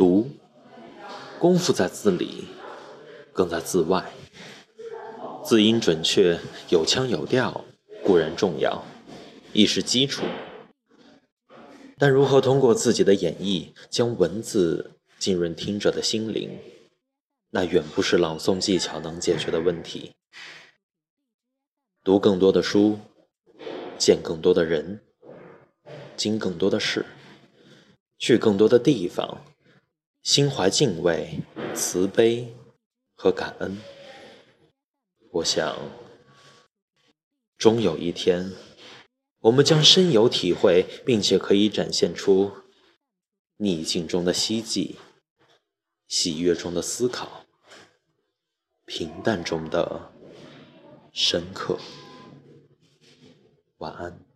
读，功夫在字里，更在字外。字音准确、有腔有调固然重要，亦是基础。但如何通过自己的演绎，将文字浸润听者的心灵，那远不是朗诵技巧能解决的问题。读更多的书，见更多的人，经更多的事，去更多的地方，心怀敬畏、慈悲和感恩。我想，终有一天。我们将深有体会，并且可以展现出逆境中的希冀、喜悦中的思考、平淡中的深刻。晚安。